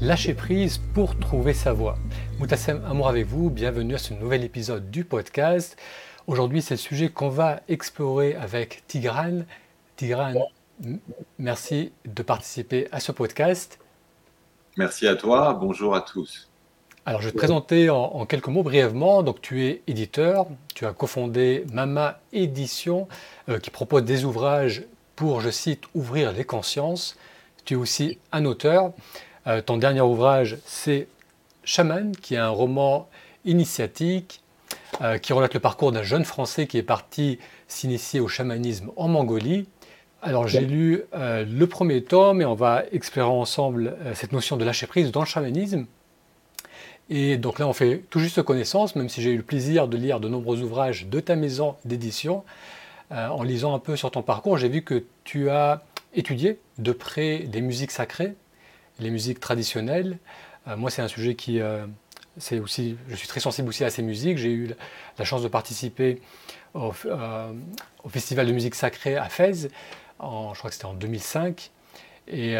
Lâcher prise pour trouver sa voie. Moutassem Amour avec vous, bienvenue à ce nouvel épisode du podcast. Aujourd'hui, c'est le sujet qu'on va explorer avec Tigran. Tigran, merci de participer à ce podcast. Merci à toi, bonjour à tous. Alors, je vais te présenter en, quelques mots brièvement. Donc, tu es éditeur, tu as cofondé Mama Édition, euh, qui propose des ouvrages pour, je cite, ouvrir les consciences. Tu es aussi un auteur. Euh, ton dernier ouvrage, c'est Chaman, qui est un roman initiatique euh, qui relate le parcours d'un jeune Français qui est parti s'initier au chamanisme en Mongolie. Alors j'ai lu euh, le premier tome et on va explorer ensemble cette notion de lâcher prise dans le chamanisme. Et donc là on fait tout juste connaissance, même si j'ai eu le plaisir de lire de nombreux ouvrages de ta maison d'édition. en lisant un peu sur ton parcours, j'ai vu que tu as étudié de près des musiques sacrées, les musiques traditionnelles. Euh, moi, c'est un sujet qui, euh, c'est aussi, je suis très sensible aussi à ces musiques. J'ai eu la chance de participer au, euh, Festival de musique sacrée à Fès, je crois que c'était en 2005. Et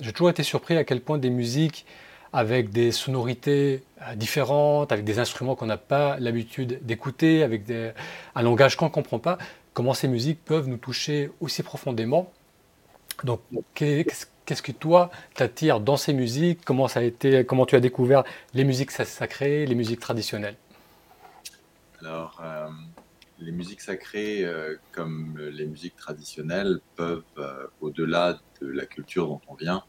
j'ai toujours été surpris à quel point des musiques avec des sonorités différentes, avec des instruments qu'on n'a pas l'habitude d'écouter, avec un langage qu'on ne comprend pas, comment ces musiques peuvent nous toucher aussi profondément. Donc, qu'est-ce Qu'est-ce que toi t'attire dans ces musiques? Comment ça a été Comment tu as découvert les musiques sacrées, les musiques traditionnelles? Alors, euh, les musiques sacrées, euh, comme les musiques traditionnelles, peuvent, euh, au-delà de la culture dont on vient,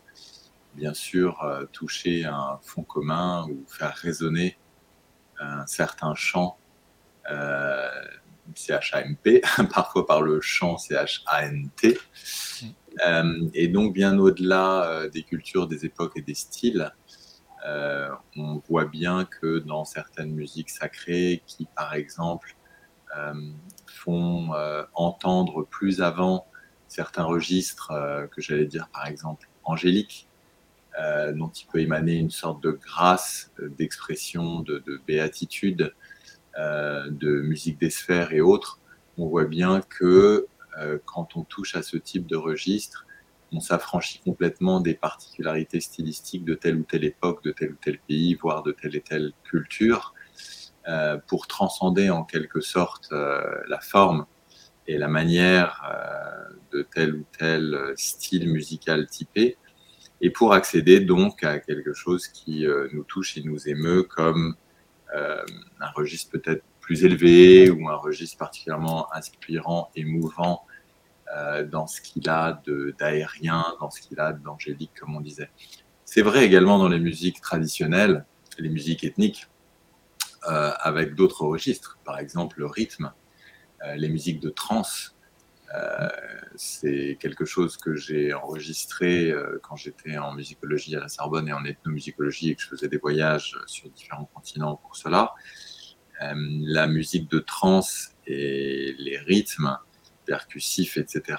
bien sûr toucher un fond commun ou faire résonner un certain chant. C-H-A-M-P, parfois par le chant C-H-A-N-T. Euh, et donc, bien au-delà euh, des cultures, des époques et des styles, euh, on voit bien que dans certaines musiques sacrées, qui par exemple font entendre plus avant certains registres que j'allais dire par exemple angéliques, dont il peut émaner une sorte de grâce, d'expression, de, de, béatitude, de musique des sphères et autres, on voit bien que quand on touche à ce type de registre, on s'affranchit complètement des particularités stylistiques de telle ou telle époque, de tel ou tel pays, voire de telle et telle culture, euh, pour transcender en quelque sorte euh, la forme et la manière de tel ou tel style musical typé, et pour accéder donc à quelque chose qui nous touche et nous émeut comme un registre peut-être plus élevé ou un registre particulièrement inspirant, émouvant euh, dans ce qu'il a d'aérien, dans ce qu'il a d'angélique, comme on disait. C'est vrai également dans les musiques traditionnelles, les musiques ethniques, euh, avec d'autres registres, par exemple le rythme, euh, les musiques de trance. c'est quelque chose que j'ai enregistré quand j'étais en musicologie à la Sorbonne et en ethnomusicologie et que je faisais des voyages sur différents continents pour cela. La musique de trance et les rythmes percussifs, etc.,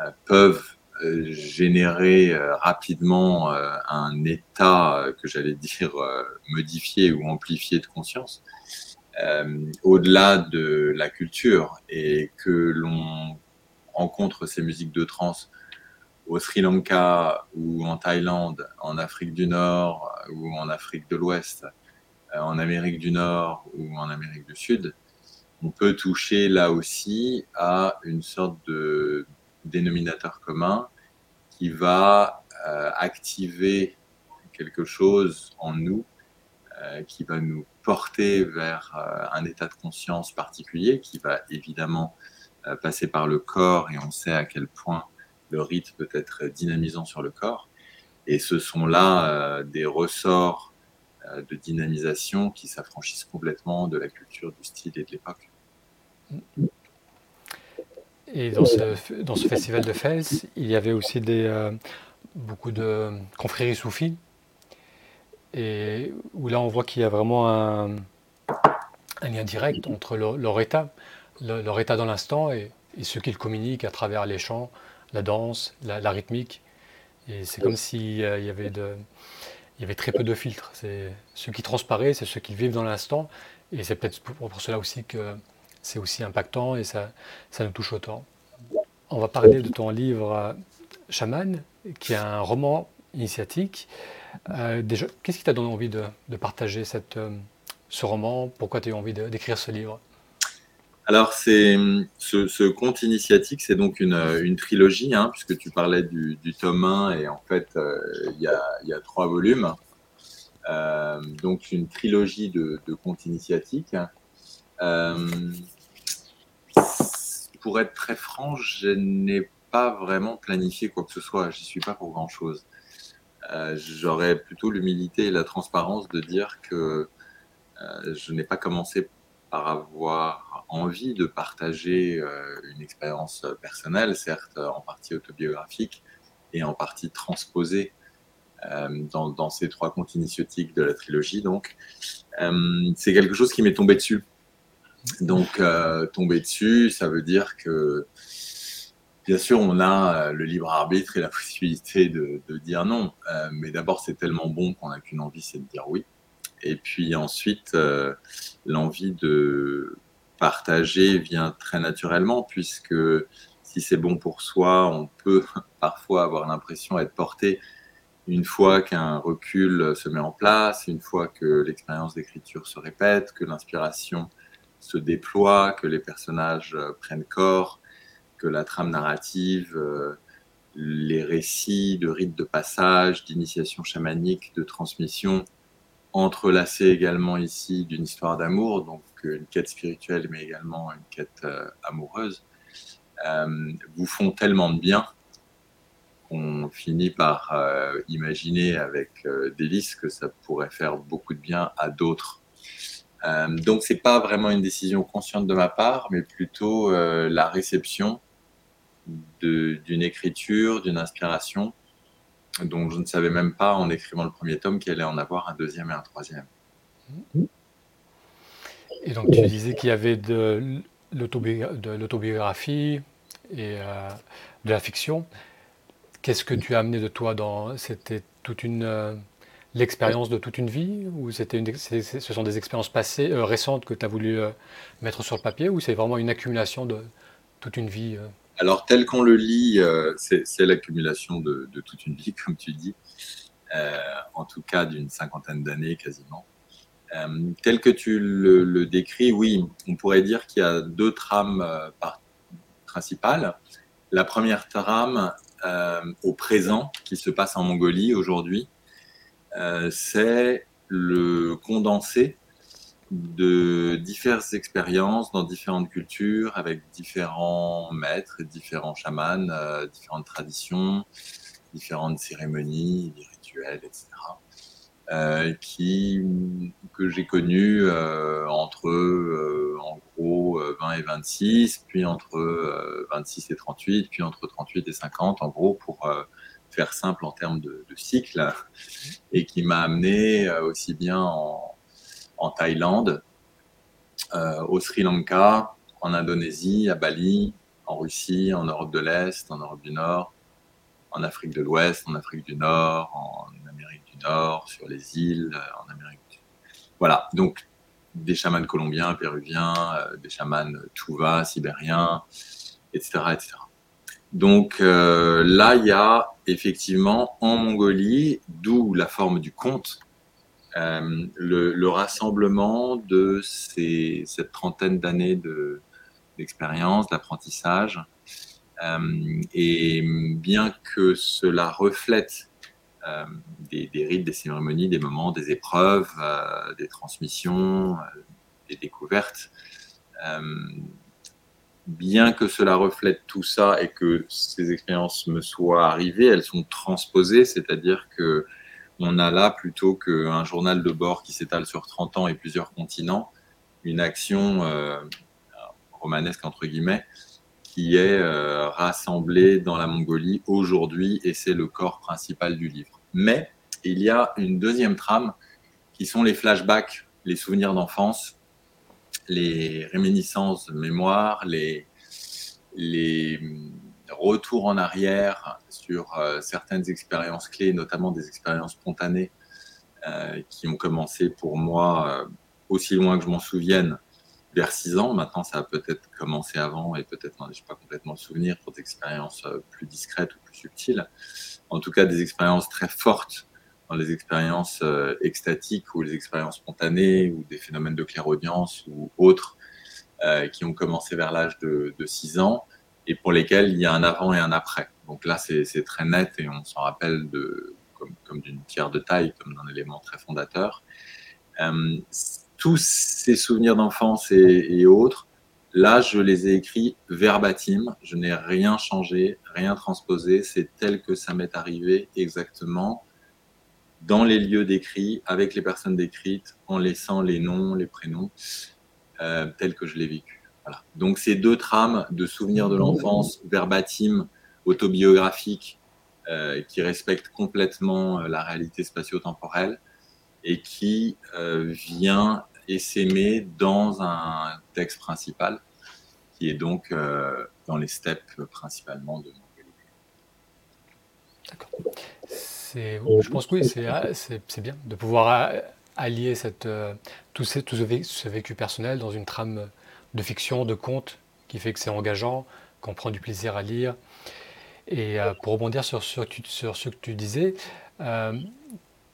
euh, peuvent euh, générer euh, rapidement un état que j'allais dire modifié ou amplifié de conscience, au-delà de la culture, et que l'on rencontre ces musiques de trance au Sri Lanka ou en Thaïlande, en Afrique du Nord ou en Afrique de l'Ouest, en Amérique du Nord ou en Amérique du Sud, on peut toucher là aussi à une sorte de dénominateur commun qui va euh, activer quelque chose en nous, euh, qui va nous porter vers euh, un état de conscience particulier, qui va évidemment passer par le corps, et on sait à quel point le rythme peut être dynamisant sur le corps. Et ce sont là des ressorts de dynamisation qui s'affranchissent complètement de la culture, du style et de l'époque. Et dans ce, festival de Fès, il y avait aussi euh, beaucoup de confréries soufis, et où là on voit qu'il y a vraiment un, lien direct entre leur, état, leur, état dans l'instant et, et, ce qu'ils communiquent à travers les chants, la danse, la, rythmique. Et c'est comme s'il y, avait de, il y avait très peu de filtres. C'est ce qui transparaît, c'est ce qu'ils vivent dans l'instant. Et c'est peut-être pour cela aussi que c'est aussi impactant et ça, ça nous touche autant. On va parler de ton livre Chaman, qui est un roman initiatique. déjà, qu'est-ce qui t'a donné envie de, partager cette, ce roman? Pourquoi tu as eu envie d'écrire ce livre? Alors, c'est ce, conte initiatique, c'est donc une, trilogie, hein, puisque tu parlais du, tome 1, et en fait, il y, a, trois volumes. donc, une trilogie de, contes initiatiques. Euh, pour être très franc, je n'ai pas vraiment planifié quoi que ce soit. J'y suis pas pour grand chose. Euh, j'aurais plutôt l'humilité et la transparence de dire que euh, je n'ai pas commencé avoir envie de partager une expérience personnelle, certes en partie autobiographique et en partie transposée dans, dans, ces trois contes initiatiques de la trilogie. Donc, c'est quelque chose qui m'est tombé dessus donc, euh, tomber dessus, ça veut dire que, bien sûr, on a euh, le libre arbitre et la possibilité de, dire non. Euh, mais d'abord, c'est tellement bon qu'on n'a qu'une envie, c'est de dire oui. Et puis ensuite, l'envie de partager vient très naturellement, puisque si c'est bon pour soi, on peut parfois avoir l'impression d'être porté une fois qu'un recul se met en place, une fois que l'expérience d'écriture se répète, que l'inspiration se déploie, que les personnages euh, prennent corps, que la trame narrative, euh, les récits de rites de passage, d'initiation chamanique, de transmission, entrelacés également ici d'une histoire d'amour, donc euh, une quête spirituelle, mais également une quête amoureuse, vous font tellement de bien qu'on finit par imaginer avec délice que ça pourrait faire beaucoup de bien à d'autres. Euh, donc, c'est pas vraiment une décision consciente de ma part, mais plutôt euh, la réception d'une écriture, d'une inspiration, dont je ne savais même pas en écrivant le premier tome qu'il allait en avoir un deuxième et un troisième. Et donc, tu disais qu'il y avait de l'autobiographie et euh, de la fiction. Qu'est-ce que tu as amené de toi dans C'était toute une l'expérience de toute une vie ou c'était ce sont des expériences passées, euh, récentes que tu as voulu euh, mettre sur le papier ou c'est vraiment une accumulation de toute une vie euh? Alors tel qu'on le lit, c'est l'accumulation de, toute une vie, comme tu dis, en tout cas d'une cinquantaine d'années quasiment. tel que tu le, décris, oui, on pourrait dire qu'il y a deux trames principales. La première trame au présent qui se passe en Mongolie aujourd'hui, euh, c'est le condensé de diverses expériences dans différentes cultures, avec différents maîtres, différents chamans, euh, différentes traditions, différentes cérémonies, des rituels, etc. Euh, qui, que j'ai connu entre en gros 20 et 26, puis entre 26 et 38, puis entre 38 et 50, en gros, pour faire simple en termes de, cycle, et qui m'a amené euh, aussi bien en, Thaïlande, euh, au Sri Lanka, en Indonésie, à Bali, en Russie, en Europe de l'Est, en Europe du Nord, en Afrique de l'Ouest, en Afrique du Nord, en Amérique du Nord, sur les îles, euh, en Amérique du Voilà, donc des chamans colombiens, péruviens, des chamans tuva, sibériens, etc. etc. Donc euh, là, il y a effectivement en Mongolie, d'où la forme du conte, euh, le, rassemblement de ces, cette trentaine d'années d'expérience, d'apprentissage. Euh, et bien que cela reflète des, des, rites, des cérémonies, des moments, des épreuves, des transmissions, des découvertes, bien que cela reflète tout ça et que ces expériences me soient arrivées, elles sont transposées, c'est-à-dire que on a là, plutôt qu'un journal de bord qui s'étale sur 30 ans et plusieurs continents, une action euh, romanesque, entre guillemets, qui est euh, rassemblée dans la Mongolie aujourd'hui, et c'est le corps principal du livre. Mais il y a une deuxième trame, qui sont les flashbacks, les souvenirs d'enfance, les réminiscences de mémoire, les, les retours en arrière sur euh, certaines expériences clés, notamment des expériences spontanées euh, qui ont commencé pour moi euh, aussi loin que je m'en souvienne vers 6 ans. Maintenant, ça a peut-être commencé avant et peut-être, je n'ai pas complètement le souvenir, pour des expériences plus discrètes ou plus subtiles. En tout cas, des expériences très fortes dans les expériences extatiques ou les expériences spontanées ou des phénomènes de clairaudience ou autres qui ont commencé vers l'âge de, de 6 ans et pour lesquels il y a un avant et un après. Donc là, c'est très net et on s'en rappelle comme, d'une pierre de taille, comme d'un élément très fondateur. Euh, tous ces souvenirs d'enfance et, autres, là, je les ai écrits verbatim. Je n'ai rien changé, rien transposé. C'est tel que ça m'est arrivé exactement dans les lieux décrits, avec les personnes décrites, en laissant les noms, les prénoms, euh, tels que je l'ai vécu. Donc ces deux trames de souvenirs de l'enfance verbatim, autobiographique, euh, qui respectent complètement euh, la réalité spatio-temporelle et qui euh, vient essaimer dans un texte principal, qui est donc dans les steppes principalement de D'accord. Je pense que oui, c'est bien de pouvoir allier tout ce vécu personnel dans une trame de fiction, de conte, qui fait que c'est engageant, qu'on prend du plaisir à lire. Et euh, pour rebondir sur, sur, ce que tu disais, euh,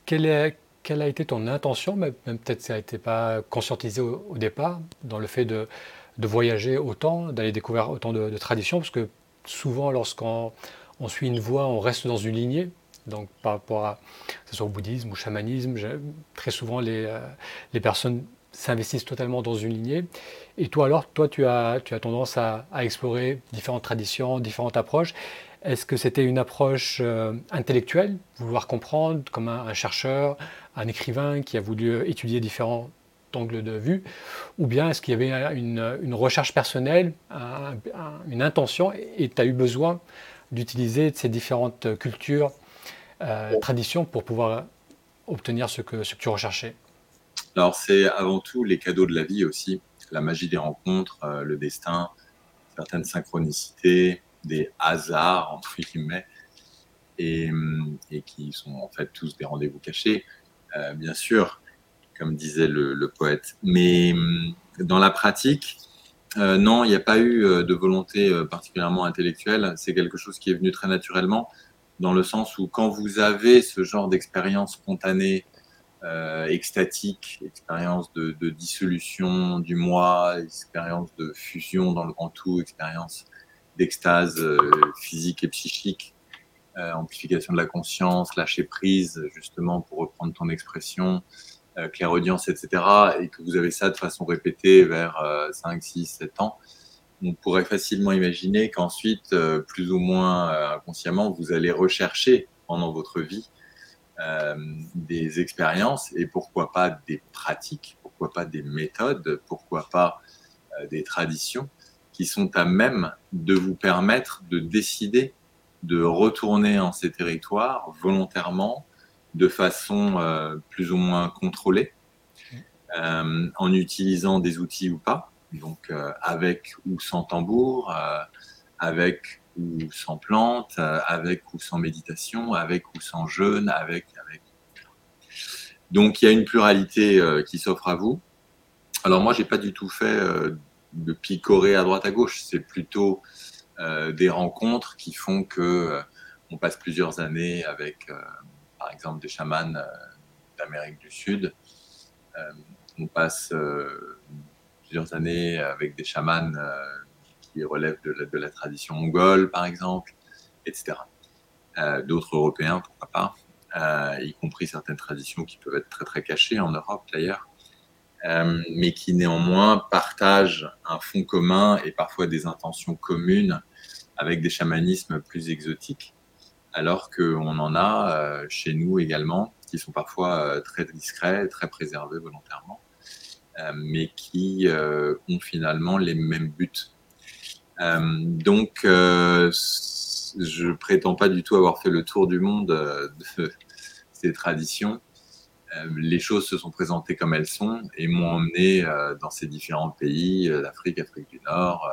quelle, est, quelle, a été ton intention, même, peut-être ça n'a été pas conscientisé au, départ, dans le fait de, de voyager autant, d'aller découvrir autant de, traditions, parce que souvent lorsqu'on on suit une voie, on reste dans une lignée. Donc par rapport à, que ce soit au bouddhisme ou au chamanisme, très souvent les, euh, les personnes s'investissent totalement dans une lignée. Et toi alors, toi tu as, tu as tendance à, explorer différentes traditions, différentes approches. Est-ce que c'était une approche euh, intellectuelle, vouloir comprendre comme un, chercheur, un écrivain qui a voulu étudier différents angles de vue, ou bien est-ce qu'il y avait une, une recherche personnelle, une intention, et tu as eu besoin d'utiliser ces différentes cultures, euh, traditions pour pouvoir obtenir ce que, ce que tu recherchais? Alors, c'est avant tout les cadeaux de la vie aussi, la magie des rencontres, euh, le destin, certaines synchronicités, des hasards, entre guillemets, et, hum, et qui sont en fait tous des rendez-vous cachés, euh, bien sûr, comme disait le, poète. Mais hum, dans la pratique, euh, non, il n'y a pas eu de volonté particulièrement intellectuelle. C'est quelque chose qui est venu très naturellement, dans le sens où quand vous avez ce genre d'expérience spontanée, euh, extatique, expérience de, dissolution du moi, expérience de fusion dans le grand tout, expérience d'extase euh, physique et psychique, euh, amplification de la conscience, lâcher prise, justement pour reprendre ton expression, clairaudience, etc., et que vous avez ça de façon répétée vers 5, 6, 7 ans, on pourrait facilement imaginer qu'ensuite, plus ou moins inconsciemment, vous allez rechercher pendant votre vie des expériences et pourquoi pas des pratiques, pourquoi pas des méthodes, pourquoi pas euh, des traditions qui sont à même de vous permettre de décider de retourner en ces territoires volontairement, de façon euh, plus ou moins contrôlée, en utilisant des outils ou pas, donc avec ou sans tambour, avec sans plante, euh, avec ou sans méditation, avec ou sans jeûne, avec, avec. Donc il y a une pluralité euh, qui s'offre à vous. Alors moi, j'ai pas du tout fait euh, de picorer à droite à gauche. C'est plutôt des rencontres qui font que on passe plusieurs années avec, par exemple, des chamans d'Amérique du Sud. on passe plusieurs années avec des chamans qui relèvent de la, tradition mongole, par exemple, etc. Euh, d'autres Européens, pourquoi pas, euh, y compris certaines traditions qui peuvent être très très cachées en Europe d'ailleurs, euh, mais qui néanmoins partagent un fond commun et parfois des intentions communes avec des chamanismes plus exotiques, alors qu'on en a chez nous également, qui sont parfois très discrets, très préservés volontairement, mais qui ont finalement les mêmes buts donc, euh, je prétends pas du tout avoir fait le tour du monde euh, de ces traditions. les choses se sont présentées comme elles sont et m'ont emmené dans ces différents pays d'Afrique, Afrique du Nord,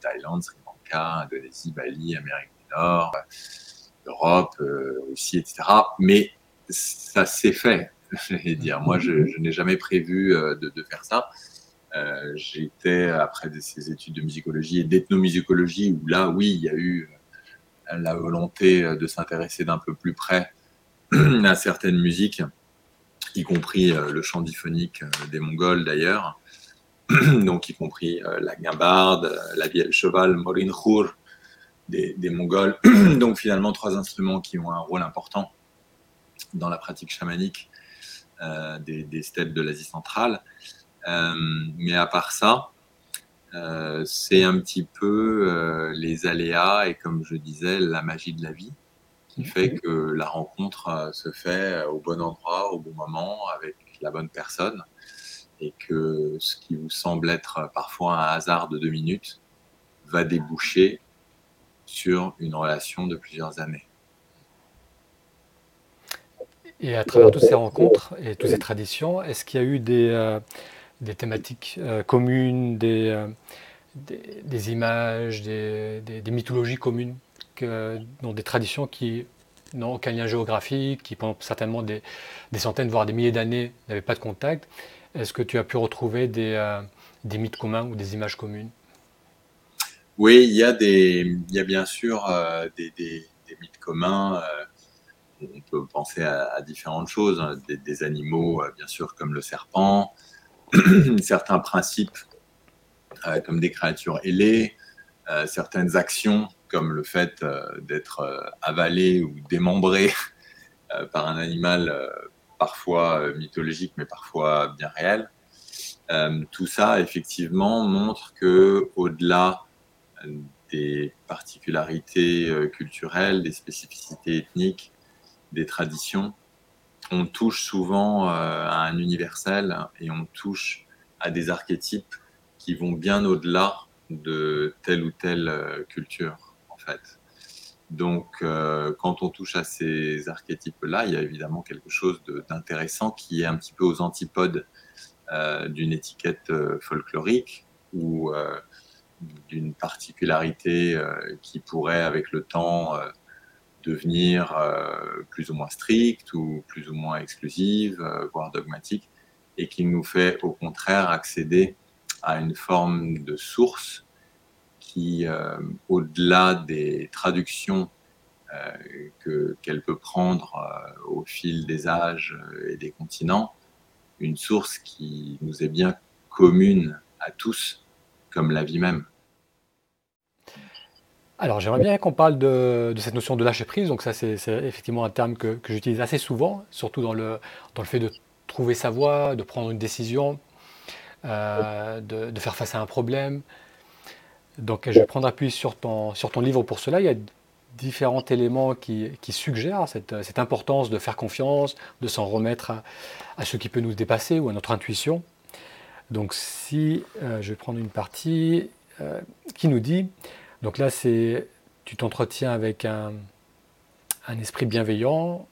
Thaïlande, Sri Lanka, Indonésie, Bali, Amérique du Nord, Europe, Russie, etc. Mais ça s'est fait, dire. Moi, je, n'ai jamais prévu de, faire ça. J'étais, après ces études de musicologie et d'ethnomusicologie, où là, oui, il y a eu la volonté de s'intéresser d'un peu plus près à certaines musiques, y compris le chant diphonique des Mongols d'ailleurs, donc y compris la guimbarde, la vieille cheval, Morin Khur, des, Mongols. Donc finalement, trois instruments qui ont un rôle important dans la pratique chamanique euh, des, des, steppes de l'Asie centrale. Euh, mais à part ça, euh, c'est un petit peu les aléas et comme je disais, la magie de la vie qui fait que la rencontre se fait au bon endroit, au bon moment, avec la bonne personne et que ce qui vous semble être parfois un hasard de deux minutes va déboucher sur une relation de plusieurs années. Et à travers toutes ces rencontres et toutes ces traditions, est-ce qu'il y a eu des, euh, des thématiques euh, communes, des, euh, des, images, des, des, mythologies communes, dans des traditions qui n'ont aucun lien géographique, qui pendant certainement des, centaines, voire des milliers d'années n'avaient pas de contact Est-ce que tu as pu retrouver des, des mythes communs ou des images communes? Oui, il y a, des, y a bien sûr euh, des, des, des, mythes communs. Euh, on peut penser à, différentes choses, hein, des, des, animaux, euh, bien sûr, comme le serpent, certains principes comme des créatures ailées, certaines actions comme le fait d'être avalé ou démembré par un animal parfois mythologique mais parfois bien réel. tout ça effectivement montre que au-delà des particularités euh, culturelles, des spécificités ethniques, des traditions. On touche souvent euh, à un universel et on touche à des archétypes qui vont bien au-delà de telle ou telle euh, culture, en fait. Donc, quand on touche à ces archétypes-là, il y a évidemment quelque chose d'intéressant qui est un petit peu aux antipodes d'une étiquette folklorique où d'une particularité euh, qui pourrait, avec le temps, euh, devenir euh, plus ou moins stricte ou plus ou moins exclusive, voire dogmatique, et qui nous fait au contraire accéder à une forme de source qui, au-delà des traductions qu'elle peut prendre au fil des âges et des continents, une source qui nous est bien commune à tous, comme la vie même. Alors j'aimerais bien qu'on parle de, cette notion de lâcher prise. Donc ça c'est effectivement un terme que, j'utilise assez souvent, surtout dans le, dans le fait de trouver sa voie, de prendre une décision, euh, de, faire face à un problème. Donc je vais prendre appui sur ton, sur ton livre pour cela. Il y a différents éléments qui, suggèrent cette, cette, importance de faire confiance, de s'en remettre à, ce qui peut nous dépasser ou à notre intuition. Donc si euh, je vais prendre une partie euh, qui nous dit donc là, c'est tu t'entretiens avec un, esprit bienveillant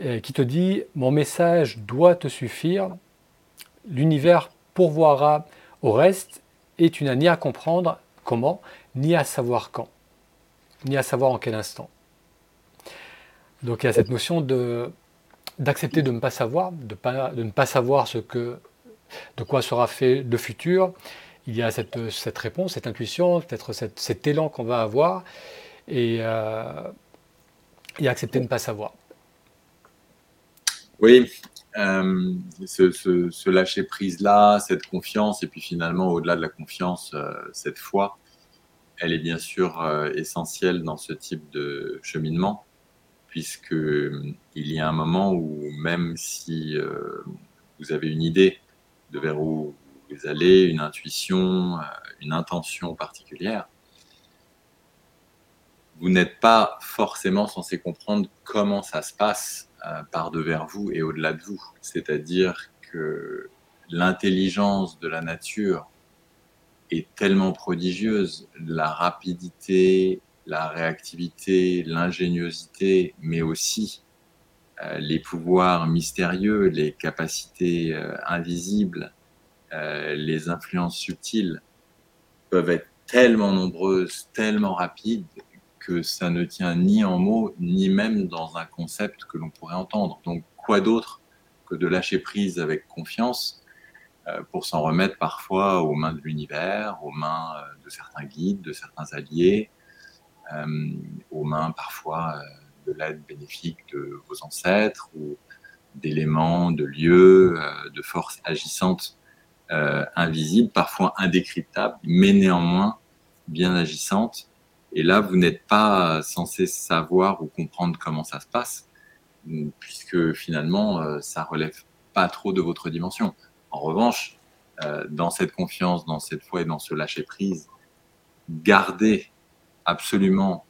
euh, qui te dit mon message doit te suffire, l'univers pourvoira au reste et tu n'as ni à comprendre comment, ni à savoir quand, ni à savoir en quel instant. Donc il y a cette notion de d'accepter de ne pas savoir, de, ne pas savoir ce que, de quoi sera fait le futur, il y a cette, cette réponse, cette intuition, peut-être cet élan qu'on va avoir, et, euh, et, accepter de ne pas savoir. Oui, euh, ce, lâcher prise-là, cette confiance, et puis finalement, au-delà de la confiance, euh, cette foi, elle est bien sûr essentielle dans ce type de cheminement, puisqu'il y a un moment où même si vous avez une idée de vers où vous allez, une intuition, euh, une intention particulière, vous n'êtes pas forcément censé comprendre comment ça se passe euh, par devers vous et au-delà de vous. C'est-à-dire que l'intelligence de la nature est tellement prodigieuse, la rapidité, la réactivité, l'ingéniosité, mais aussi euh, les pouvoirs mystérieux, les capacités invisibles, euh, les influences subtiles peuvent être tellement nombreuses, tellement rapides, que ça ne tient ni en mots, ni même dans un concept que l'on pourrait entendre. Donc, quoi d'autre que de lâcher prise avec confiance pour s'en remettre parfois aux mains de l'univers, aux mains de certains guides, de certains alliés, aux mains parfois de l'aide bénéfique de vos ancêtres ou d'éléments, de lieux, de forces agissantes invisibles, parfois indécryptables, mais néanmoins bien agissantes. Et là, vous n'êtes pas censé savoir ou comprendre comment ça se passe, puisque finalement, ça relève pas trop de votre dimension. En revanche, euh, dans cette confiance, dans cette foi et dans ce lâcher-prise, gardez absolument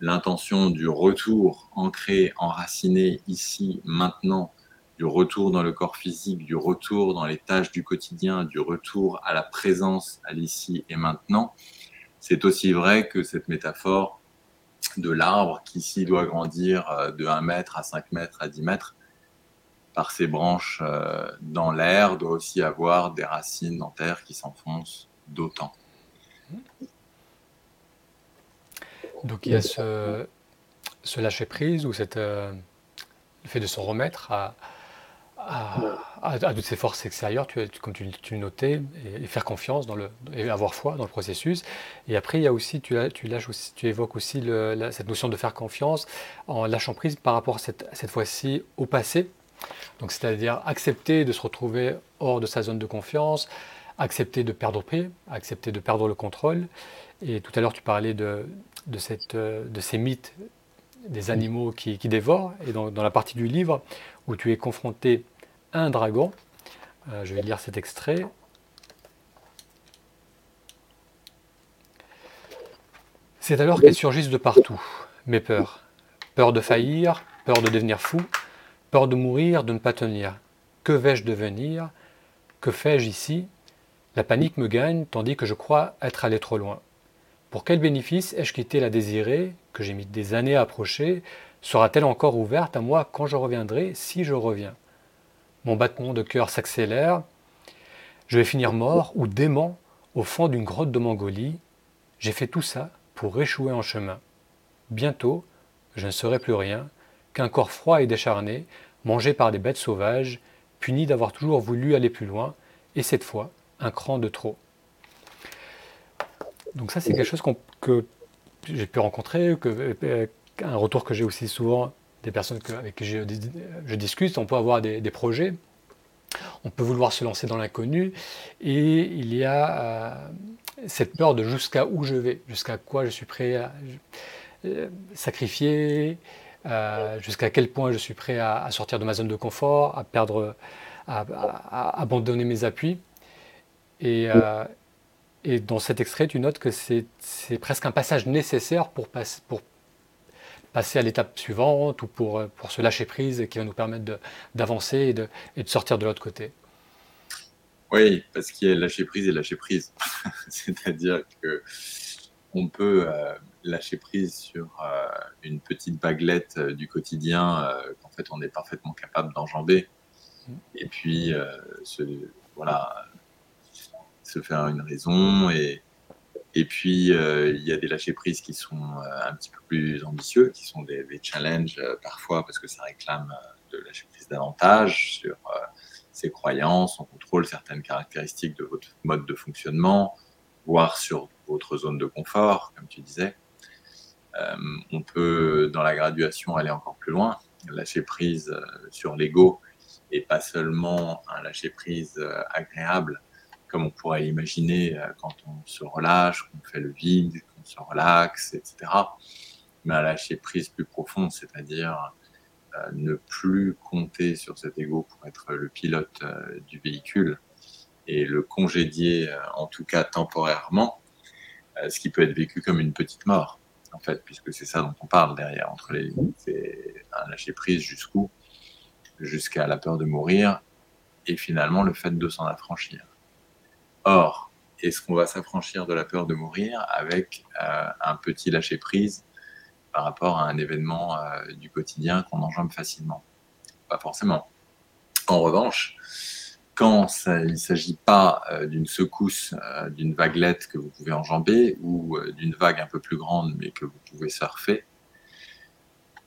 l'intention du retour ancré, enraciné ici, maintenant, du retour dans le corps physique, du retour dans les tâches du quotidien, du retour à la présence à l'ici et maintenant. C'est aussi vrai que cette métaphore de l'arbre qui ici doit grandir euh, de 1 mètre à 5 mètres à 10 mètres, par ses branches euh, dans l'air, doit aussi avoir des racines en terre qui s'enfoncent d'autant. Donc il y a ce, lâcher prise ou cette, euh, le fait de se remettre à, à, toutes ces forces extérieures, tu, comme tu, tu le notais, et, faire confiance dans le, et avoir foi dans le processus. Et après, il y a aussi, tu, lâches aussi, tu évoques aussi cette notion de faire confiance en lâchant prise par rapport cette, cette fois-ci au passé, donc, c'est-à-dire accepter de se retrouver hors de sa zone de confiance, accepter de perdre pied, accepter de perdre le contrôle. Et tout à l'heure, tu parlais de, de, cette, de ces mythes des animaux qui, dévorent. Et dans, la partie du livre où tu es confronté à un dragon, euh, je vais lire cet extrait. C'est alors qu'elles surgissent de partout, mes peurs. Peur de faillir, peur de devenir fou, Peur de mourir, de ne pas tenir. Que vais-je devenir? Que fais-je ici? La panique me gagne, tandis que je crois être allé trop loin. Pour quel bénéfice ai-je quitté la désirée, que j'ai mis des années à approcher Sera-t-elle encore ouverte à moi quand je reviendrai, si je reviens? Mon battement de cœur s'accélère. Je vais finir mort ou dément au fond d'une grotte de Mongolie. J'ai fait tout ça pour échouer en chemin. Bientôt, je ne serai plus rien, qu'un corps froid et décharné, mangé par des bêtes sauvages, puni d'avoir toujours voulu aller plus loin, et cette fois, un cran de trop. Donc ça, c'est quelque chose que j'ai pu rencontrer, que, euh, un retour que j'ai aussi souvent des personnes avec qui je, discute. On peut avoir des, projets, on peut vouloir se lancer dans l'inconnu, et il y a euh, cette peur de jusqu'à où je vais, jusqu'à quoi je suis prêt à euh, sacrifier, euh, jusqu'à quel point je suis prêt à, sortir de ma zone de confort, à perdre, à, abandonner mes appuis. Et, dans cet extrait, tu notes que c'est presque un passage nécessaire pour, pour passer à l'étape suivante ou pour, pour se lâcher prise qui va nous permettre d'avancer et de, et de sortir de l'autre côté. Oui, parce qu'il y a lâcher prise et lâcher prise. C'est-à-dire que on peut euh, lâcher prise sur euh, une petite baguette euh, du quotidien qu'en fait on est parfaitement capable d'enjamber. Et puis, se, voilà, se faire une raison. Et, et puis, il y a des lâcher prises qui sont un petit peu plus ambitieux, qui sont des, challenges parfois parce que ça réclame de lâcher prise davantage sur ses croyances, on contrôle certaines caractéristiques de votre mode de fonctionnement, voire sur votre zone de confort, comme tu disais. Euh, on peut, dans la graduation, aller encore plus loin, lâcher prise euh, sur l'ego et pas seulement un lâcher prise euh, agréable, comme on pourrait l'imaginer quand on se relâche, qu'on fait le vide, qu'on se relaxe, etc. Mais un lâcher prise plus profond, c'est-à-dire ne plus compter sur cet ego pour être le pilote du véhicule et le congédier, en tout cas temporairement, euh, ce qui peut être vécu comme une petite mort, en fait, puisque c'est ça dont on parle derrière, entre les. C'est un lâcher prise jusqu'où? Jusqu'à la peur de mourir et finalement le fait de s'en affranchir. Or, est-ce qu'on va s'affranchir de la peur de mourir avec euh, un petit lâcher prise par rapport à un événement euh, du quotidien qu'on enjambe facilement? Pas forcément. En revanche, quand il ne s'agit pas euh, d'une secousse, d'une vaguelette que vous pouvez enjamber ou d'une vague un peu plus grande mais que vous pouvez surfer,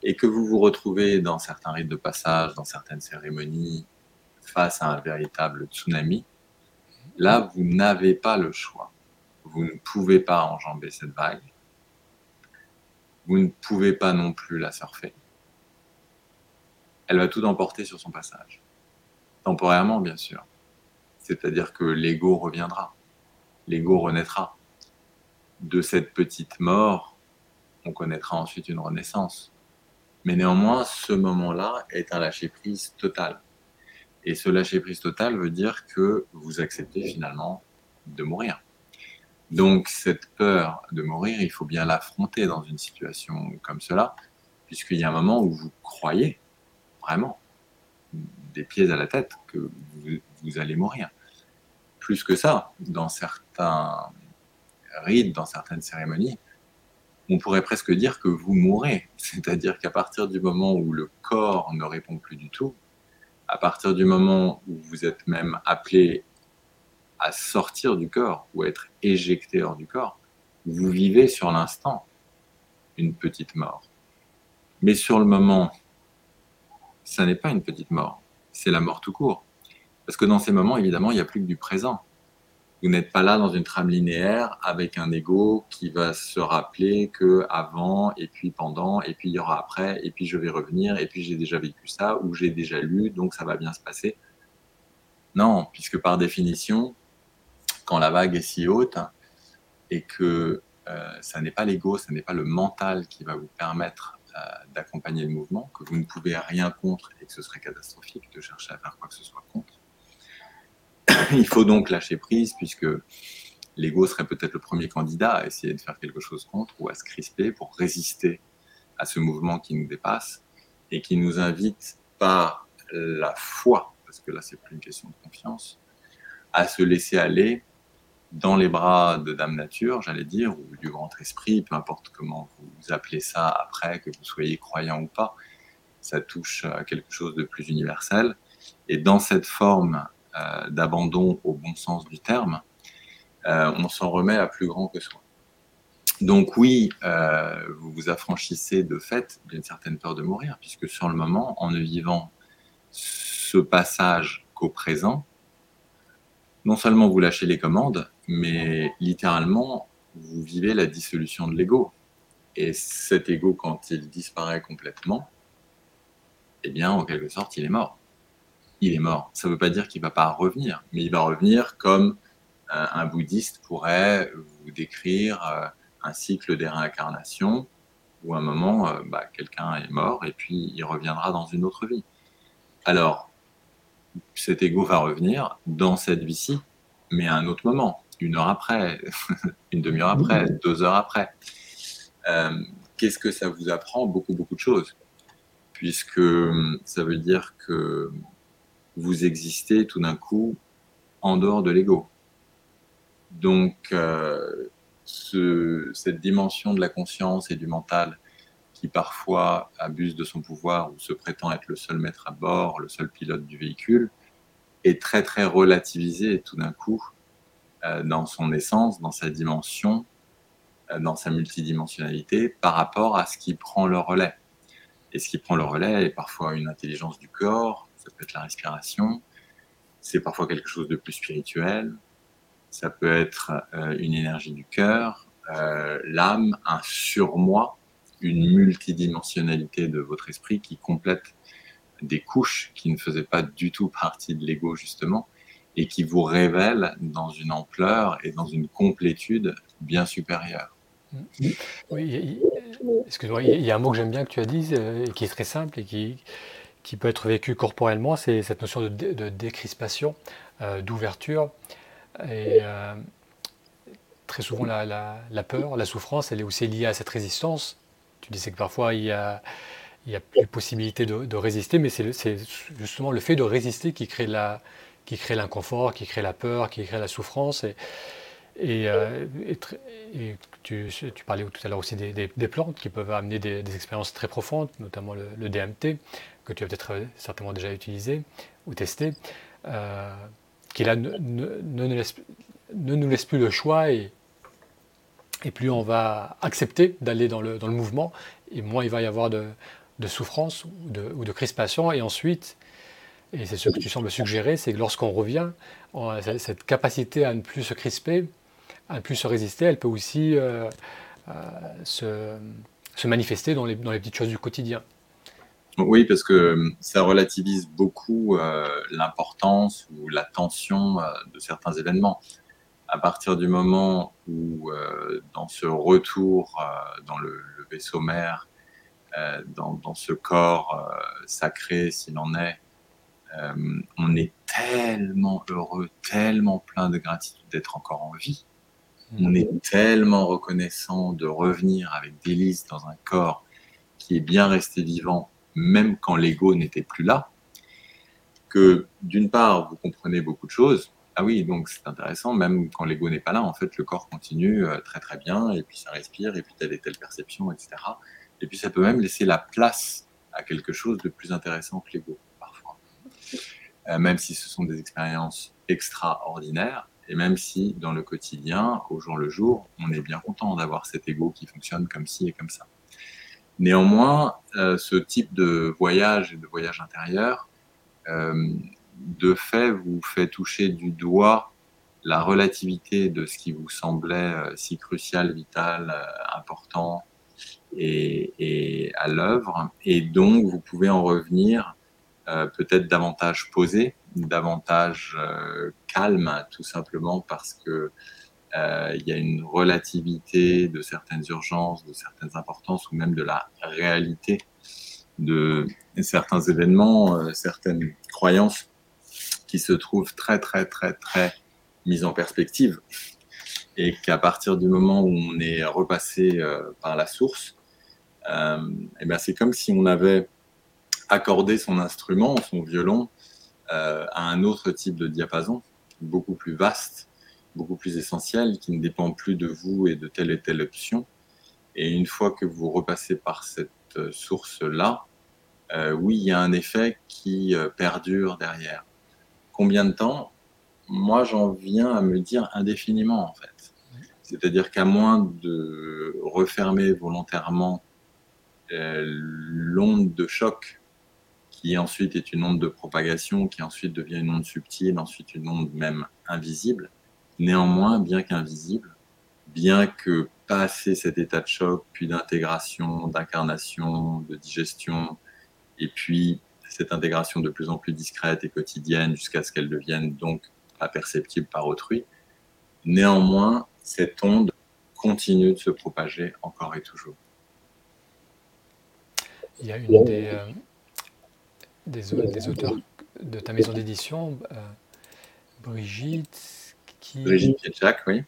et que vous vous retrouvez dans certains rites de passage, dans certaines cérémonies, face à un véritable tsunami, Là, vous n'avez pas le choix. Vous ne pouvez pas enjamber cette vague. Vous ne pouvez pas non plus la surfer. Elle va tout emporter sur son passage. Temporairement, bien sûr. C'est-à-dire que l'ego reviendra. L'ego renaîtra. De cette petite mort, on connaîtra ensuite une renaissance. Mais néanmoins, ce moment-là est un lâcher-prise total. Et ce lâcher-prise total veut dire que vous acceptez finalement de mourir. Donc cette peur de mourir, il faut bien l'affronter dans une situation comme cela, puisqu'il y a un moment où vous croyez vraiment, des pieds à la tête, que vous, allez mourir. Plus que ça, dans certains rites, dans certaines cérémonies, on pourrait presque dire que vous mourrez. C'est-à-dire qu'à partir du moment où le corps ne répond plus du tout, à partir du moment où vous êtes même appelé à sortir du corps ou à être éjecté hors du corps, vous vivez sur l'instant une petite mort. Mais sur le moment, ça n'est pas une petite mort, c'est la mort tout court. Parce que dans ces moments, évidemment, il n'y a plus que du présent. Vous n'êtes pas là dans une trame linéaire avec un ego qui va se rappeler que avant et puis pendant et puis il y aura après et puis je vais revenir et puis j'ai déjà vécu ça ou j'ai déjà lu donc ça va bien se passer. Non, puisque par définition, quand la vague est si haute et que euh, ça n'est pas l'ego, ça n'est pas le mental qui va vous permettre euh, d'accompagner le mouvement, que vous ne pouvez rien contre et que ce serait catastrophique de chercher à faire quoi que ce soit contre. Il faut donc lâcher prise puisque l'ego serait peut-être le premier candidat à essayer de faire quelque chose contre ou à se crisper pour résister à ce mouvement qui nous dépasse et qui nous invite par la foi, parce que là c'est plus une question de confiance, à se laisser aller dans les bras de Dame Nature, j'allais dire, ou du Grand Esprit, peu importe comment vous appelez ça après, que vous soyez croyant ou pas, ça touche à quelque chose de plus universel. Et dans cette forme d'abandon au bon sens du terme, euh, on s'en remet à plus grand que soi. Donc oui, euh, vous vous affranchissez de fait d'une certaine peur de mourir, puisque sur le moment, en ne vivant ce passage qu'au présent, non seulement vous lâchez les commandes, mais littéralement, vous vivez la dissolution de l'ego. Et cet ego, quand il disparaît complètement, eh bien, en quelque sorte, il est mort. Il est mort. Ça ne veut pas dire qu'il ne va pas revenir, mais il va revenir comme euh, un bouddhiste pourrait vous décrire euh, un cycle des réincarnations, où à un moment, euh, bah, quelqu'un est mort et puis il reviendra dans une autre vie. Alors, cet ego va revenir dans cette vie-ci, mais à un autre moment, une heure après, une demi-heure après, deux heures après. Qu'est-ce que ça vous apprend? Beaucoup, beaucoup de choses. Puisque hum, ça veut dire que vous existez tout d'un coup en dehors de l'ego. Donc, euh, cette dimension de la conscience et du mental qui parfois abuse de son pouvoir ou se prétend être le seul maître à bord, le seul pilote du véhicule, est très très relativisé tout d'un coup euh, dans son essence, dans sa dimension, euh, dans sa multidimensionnalité par rapport à ce qui prend le relais. Et ce qui prend le relais est parfois une intelligence du corps, ça peut être la respiration, c'est parfois quelque chose de plus spirituel, ça peut être euh, une énergie du cœur, l'âme, un surmoi une multidimensionnalité de votre esprit qui complète des couches qui ne faisaient pas du tout partie de l'ego justement et qui vous révèle dans une ampleur et dans une complétude bien supérieure. Oui, excuse-moi, il y a un mot que j'aime bien que tu as dit euh, et qui est très simple et qui, qui peut être vécu corporellement, c'est cette notion de, décrispation, euh, d'ouverture. Et euh, très souvent, la, peur, la souffrance, elle est aussi liée à cette résistance tu disais que parfois il y a, il y plus possibilité de, de résister, mais c'est justement le fait de résister qui crée la, qui crée l'inconfort, qui crée la peur, qui crée la souffrance. Et, euh, tu, parlais tout à l'heure aussi des, plantes qui peuvent amener des, expériences très profondes, notamment le, DMT, que tu as peut-être euh, certainement déjà utilisé ou testé, euh, qui là ne, nous laisse plus le choix et, plus on va accepter d'aller dans le, mouvement, et moins il va y avoir de, de souffrance ou de, ou crispation. Et ensuite, Et c'est ce que tu sembles suggérer, c'est que lorsqu'on revient, cette capacité à ne plus se crisper, ne plus se résister, elle peut aussi euh, euh, se, se, manifester dans les, dans les, petites choses du quotidien. Oui, parce que ça relativise beaucoup l'importance ou la tension de certains événements à partir du moment où, euh, dans ce retour euh, dans le, vaisseau mère, euh, dans, dans, ce corps sacré s'il en est, on est tellement heureux, tellement plein de gratitude d'être encore en vie. On est tellement reconnaissant de revenir avec délice dans un corps qui est bien resté vivant, même quand l'ego n'était plus là, que d'une part, vous comprenez beaucoup de choses, ah oui, donc c'est intéressant, même quand l'ego n'est pas là, en fait, le corps continue euh, très très bien, et puis ça respire, et puis telle et telle perception, etc. Et puis ça peut même laisser la place à quelque chose de plus intéressant que l'ego, parfois. Euh, même si ce sont des expériences extraordinaires, et même si dans le quotidien, au jour le jour, on est bien content d'avoir cet ego qui fonctionne comme ci et comme ça. Néanmoins, euh, ce type de voyage et de voyage intérieur, de fait vous fait toucher du doigt la relativité de ce qui vous semblait euh, si crucial, vital, euh, important et, à l'œuvre. Et donc, vous pouvez en revenir euh, peut-être davantage posé, davantage calme, tout simplement parce que il y a une relativité de certaines urgences, de certaines importances ou même de la réalité de certains événements, certaines croyances qui se trouve très, très, très, très mise en perspective. Et qu'à partir du moment où on est repassé euh, par la source, euh, et ben c'est comme si on avait accordé son instrument, son violon, euh, à un autre type de diapason, beaucoup plus vaste, beaucoup plus essentiel, qui ne dépend plus de vous et de telle et telle option. Et une fois que vous repassez par cette source-là, oui, il y a un effet qui perdure derrière. Combien de temps? Moi, j'en viens à me dire indéfiniment, en fait. C'est-à-dire qu'à moins de refermer volontairement euh, l'onde de choc, qui ensuite est une onde de propagation, qui ensuite devient une onde subtile, ensuite une onde même invisible, néanmoins, bien qu'invisible, bien que passer cet état de choc, puis d'intégration, d'incarnation, de digestion, et puis cette intégration de plus en plus discrète et quotidienne jusqu'à ce qu'elle devienne donc imperceptible par autrui. Néanmoins, cette onde continue de se propager encore et toujours. Il y a une des, des, auteurs de ta maison d'édition, euh, Brigitte, qui, Brigitte oui.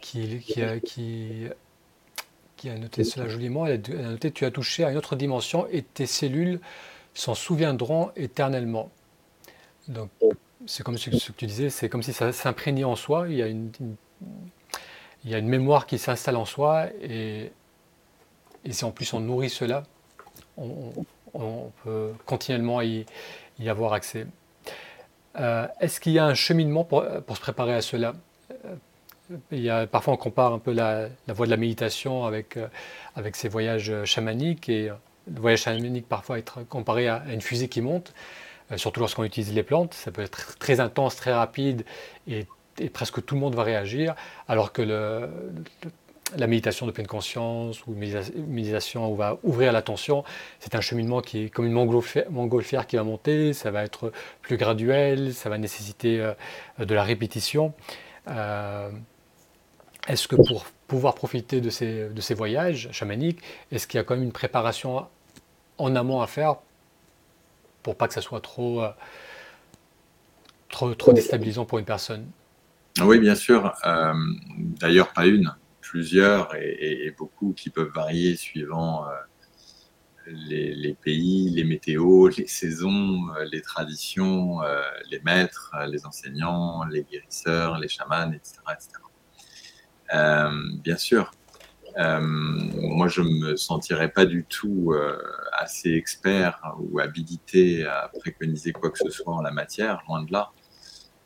Qui, qui, a, qui, qui, a, noté cela joliment. Elle a noté Tu as touché à une autre dimension et tes cellules s'en souviendront éternellement. Donc, c'est comme ce que tu disais, c'est comme si ça s'imprégnait en soi. Il y a une, il y a une mémoire qui s'installe en soi, et, et, si en plus on nourrit cela, on, peut continuellement y, avoir accès. Euh, est-ce qu'il y a un cheminement pour, se préparer à cela? Euh, il y a, Parfois, on compare un peu la, voie de la méditation avec, euh, ces voyages chamaniques, et le voyage chamanique parfois être comparé à, une fusée qui monte, euh, surtout lorsqu'on utilise les plantes. Ça peut être très intense, très rapide et, presque tout le monde va réagir, alors que le, la méditation de pleine conscience ou méditation où on va ouvrir l'attention, c'est un cheminement qui est comme une montgolfière qui va monter, ça va être plus graduel, ça va nécessiter euh, de la répétition. Euh, est-ce que pour pouvoir profiter de ces, de ces voyages chamaniques, est-ce qu'il y a quand même une préparation en amont à faire pour pas que ça soit trop, euh, trop, trop déstabilisant pour une personne? Oui, bien sûr. Euh, d'ailleurs, pas une, plusieurs et, beaucoup qui peuvent varier suivant euh, les, pays, les météos, les saisons, les traditions, les maîtres, les enseignants, les guérisseurs, les chamans, etc. etc. bien sûr, euh, moi, je me sentirais pas du tout euh, assez expert ou habilité à préconiser quoi que ce soit en la matière, loin de là.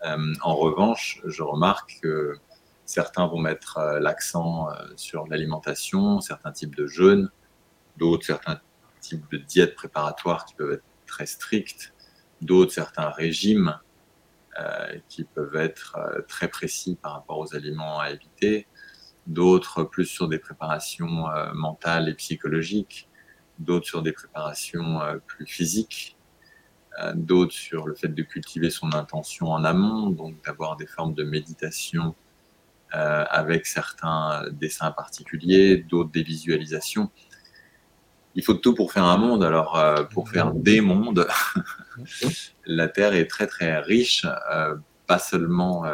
Euh, en revanche, je remarque que certains vont mettre l'accent sur l'alimentation, certains types de jeûnes, d'autres certains types de diètes préparatoires qui peuvent être très strictes, d'autres certains régimes qui peuvent être très précis par rapport aux aliments à éviter, d'autres plus sur des préparations mentales et psychologiques, d'autres sur des préparations plus physiques, d'autres sur le fait de cultiver son intention en amont, donc d'avoir des formes de méditation euh, avec certains dessins particuliers, d'autres des visualisations. Il faut tout pour faire un monde. Alors, euh, pour faire des mondes, la Terre est très très riche, euh, pas seulement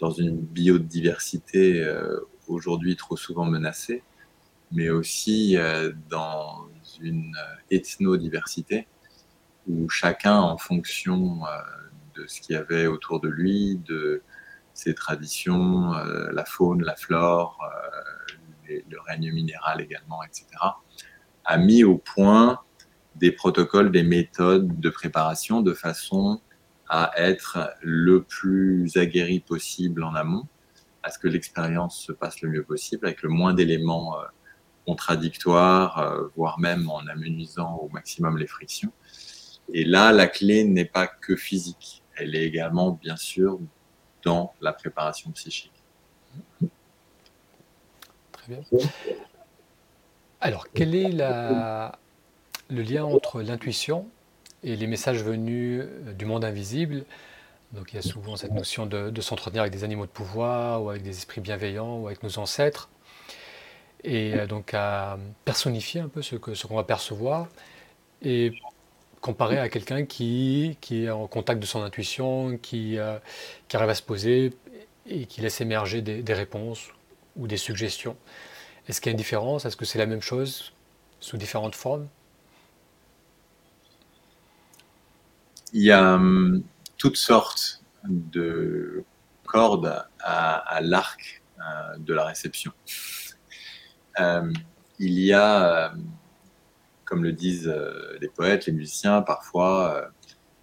dans une biodiversité aujourd'hui trop souvent menacée, mais aussi dans une ethnodiversité où chacun, en fonction de ce qu'il y avait autour de lui, de ses traditions, euh, la faune, la flore, euh, le règne minéral également, etc., a mis au point des protocoles, des méthodes de préparation de façon à être le plus aguerri possible en amont, à ce que l'expérience se passe le mieux possible, avec le moins d'éléments euh, contradictoires, voire même en amenuisant au maximum les frictions. Et là, la clé n'est pas que physique, elle est également, bien sûr, dans la préparation psychique. Très bien. Alors, quel est le lien entre l'intuition et les messages venus euh, du monde invisible? Donc, il y a souvent cette notion de, s'entretenir avec des animaux de pouvoir ou avec des esprits bienveillants ou avec nos ancêtres. Et euh, donc, à personnifier un peu ce qu'on ce qu'on va percevoir. Et comparé à quelqu'un qui, qui est en contact de son intuition, qui, euh, arrive à se poser et qui laisse émerger des, réponses ou des suggestions. Est-ce qu'il y a une différence? Est-ce que c'est la même chose sous différentes formes? Il y a hum, toutes sortes de cordes à, l'arc euh, de la réception. Euh, il y a comme le disent euh, les poètes, les musiciens, parfois, euh,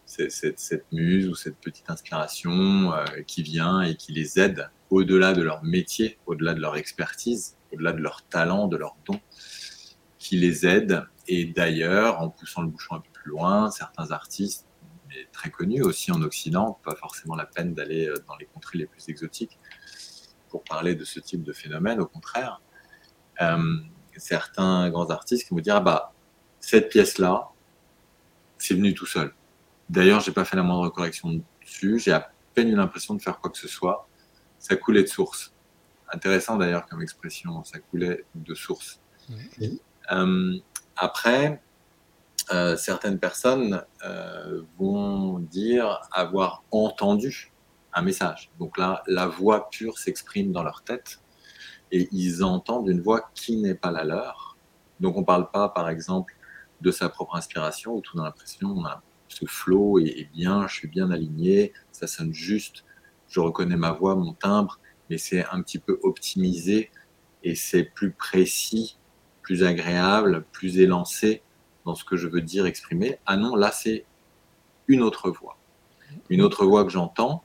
c'est cette, muse ou cette petite inspiration euh, qui vient et qui les aide au-delà de leur métier, au-delà de leur expertise, au-delà de leur talent, de leur don, qui les aide. Et d'ailleurs, en poussant le bouchon un peu plus loin, certains artistes, mais très connus aussi en Occident, pas forcément la peine d'aller dans les contrées les plus exotiques pour parler de ce type de phénomène, au contraire. certains grands artistes qui vont dire ah bah cette pièce-là, c'est venu tout seul. D'ailleurs, j'ai pas fait la moindre correction dessus. J'ai à peine eu l'impression de faire quoi que ce soit. Ça coulait de source. Intéressant d'ailleurs comme expression. Ça coulait de source. Euh, après, euh, certaines personnes euh, vont dire avoir entendu un message. Donc là, la voix pure s'exprime dans leur tête et ils entendent une voix qui n'est pas la leur. Donc on ne parle pas, par exemple, de sa propre inspiration, où tout dans l'impression, ce flow est, bien, je suis bien aligné, ça sonne juste, je reconnais ma voix, mon timbre, mais c'est un petit peu optimisé et c'est plus précis, plus agréable, plus élancé dans ce que je veux dire, exprimer. Ah non, là c'est une autre voix. Une autre voix que j'entends.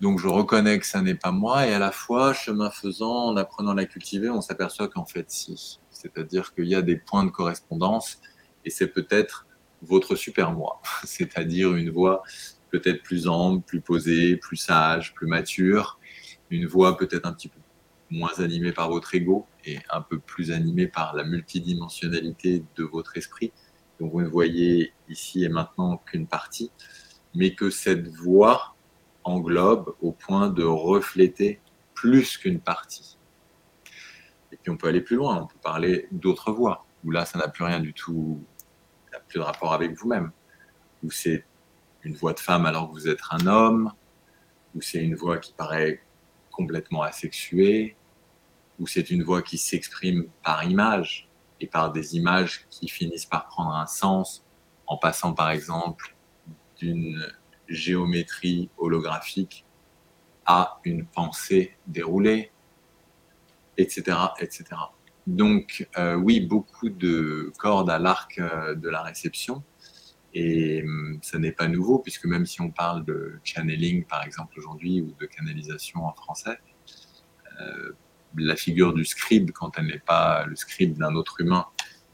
Donc je reconnais que ça n'est pas moi et à la fois, chemin faisant, en apprenant à la cultiver, on s'aperçoit qu'en fait si. C'est-à-dire qu'il y a des points de correspondance et c'est peut-être votre super moi, c'est-à-dire une voix peut-être plus ample, plus posée, plus sage, plus mature, une voix peut-être un petit peu moins animée par votre ego et un peu plus animée par la multidimensionnalité de votre esprit. Donc vous ne voyez ici et maintenant qu'une partie, mais que cette voix englobe au point de refléter plus qu'une partie. On peut aller plus loin, on peut parler d'autres voix, où là ça n'a plus rien du tout, ça n'a plus de rapport avec vous-même, où c'est une voix de femme alors que vous êtes un homme, où c'est une voix qui paraît complètement asexuée, où c'est une voix qui s'exprime par image et par des images qui finissent par prendre un sens en passant par exemple d'une géométrie holographique à une pensée déroulée, etc. etc. Donc euh, oui, beaucoup de cordes à l'arc euh, de la réception. Et hum, ça n'est pas nouveau, puisque même si on parle de channeling, par exemple, aujourd'hui, ou de canalisation en français, euh, la figure du scribe, quand elle n'est pas le scribe d'un autre humain,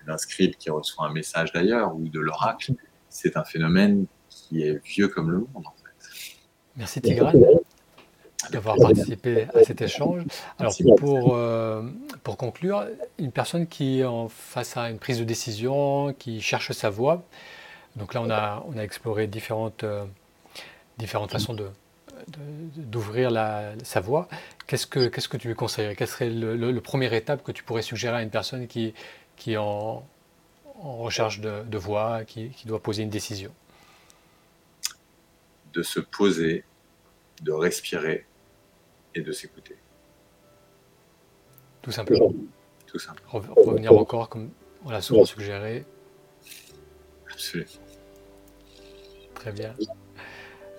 d'un scribe qui reçoit un message d'ailleurs, ou de l'oracle, c'est un phénomène qui est vieux comme le monde en fait. Merci Tigrane d'avoir participé à cet échange. Alors pour, euh, pour conclure, une personne qui est en, face à une prise de décision, qui cherche sa voie, donc là on a, on a exploré différentes, euh, différentes façons de, d'ouvrir sa voie. Qu'est-ce que, qu'est-ce que tu lui conseillerais Quelle serait le, le, première étape que tu pourrais suggérer à une personne qui, qui est en, en recherche de, de voie, qui, qui doit poser une décision? De se poser, de respirer et de s'écouter. Tout simplement. Tout. Revenir encore, comme on l'a souvent suggéré. Absolument. Très bien.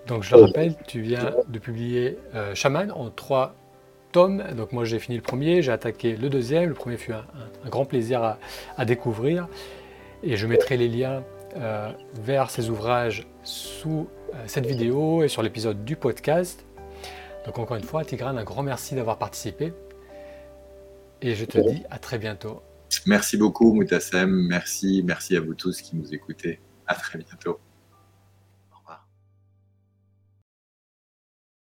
Donc je le rappelle, tu viens de publier euh, Shaman en trois tomes. Donc moi j'ai fini le premier, j'ai attaqué le deuxième. Le premier fut un, grand plaisir à, découvrir. Et je mettrai les liens euh, vers ces ouvrages sous euh, cette vidéo et sur l'épisode du podcast. Donc encore une fois, Tigrane, un grand merci d'avoir participé. Et je te dis à très bientôt. Merci beaucoup Moutassem, merci, merci à vous tous qui nous écoutez. À très bientôt.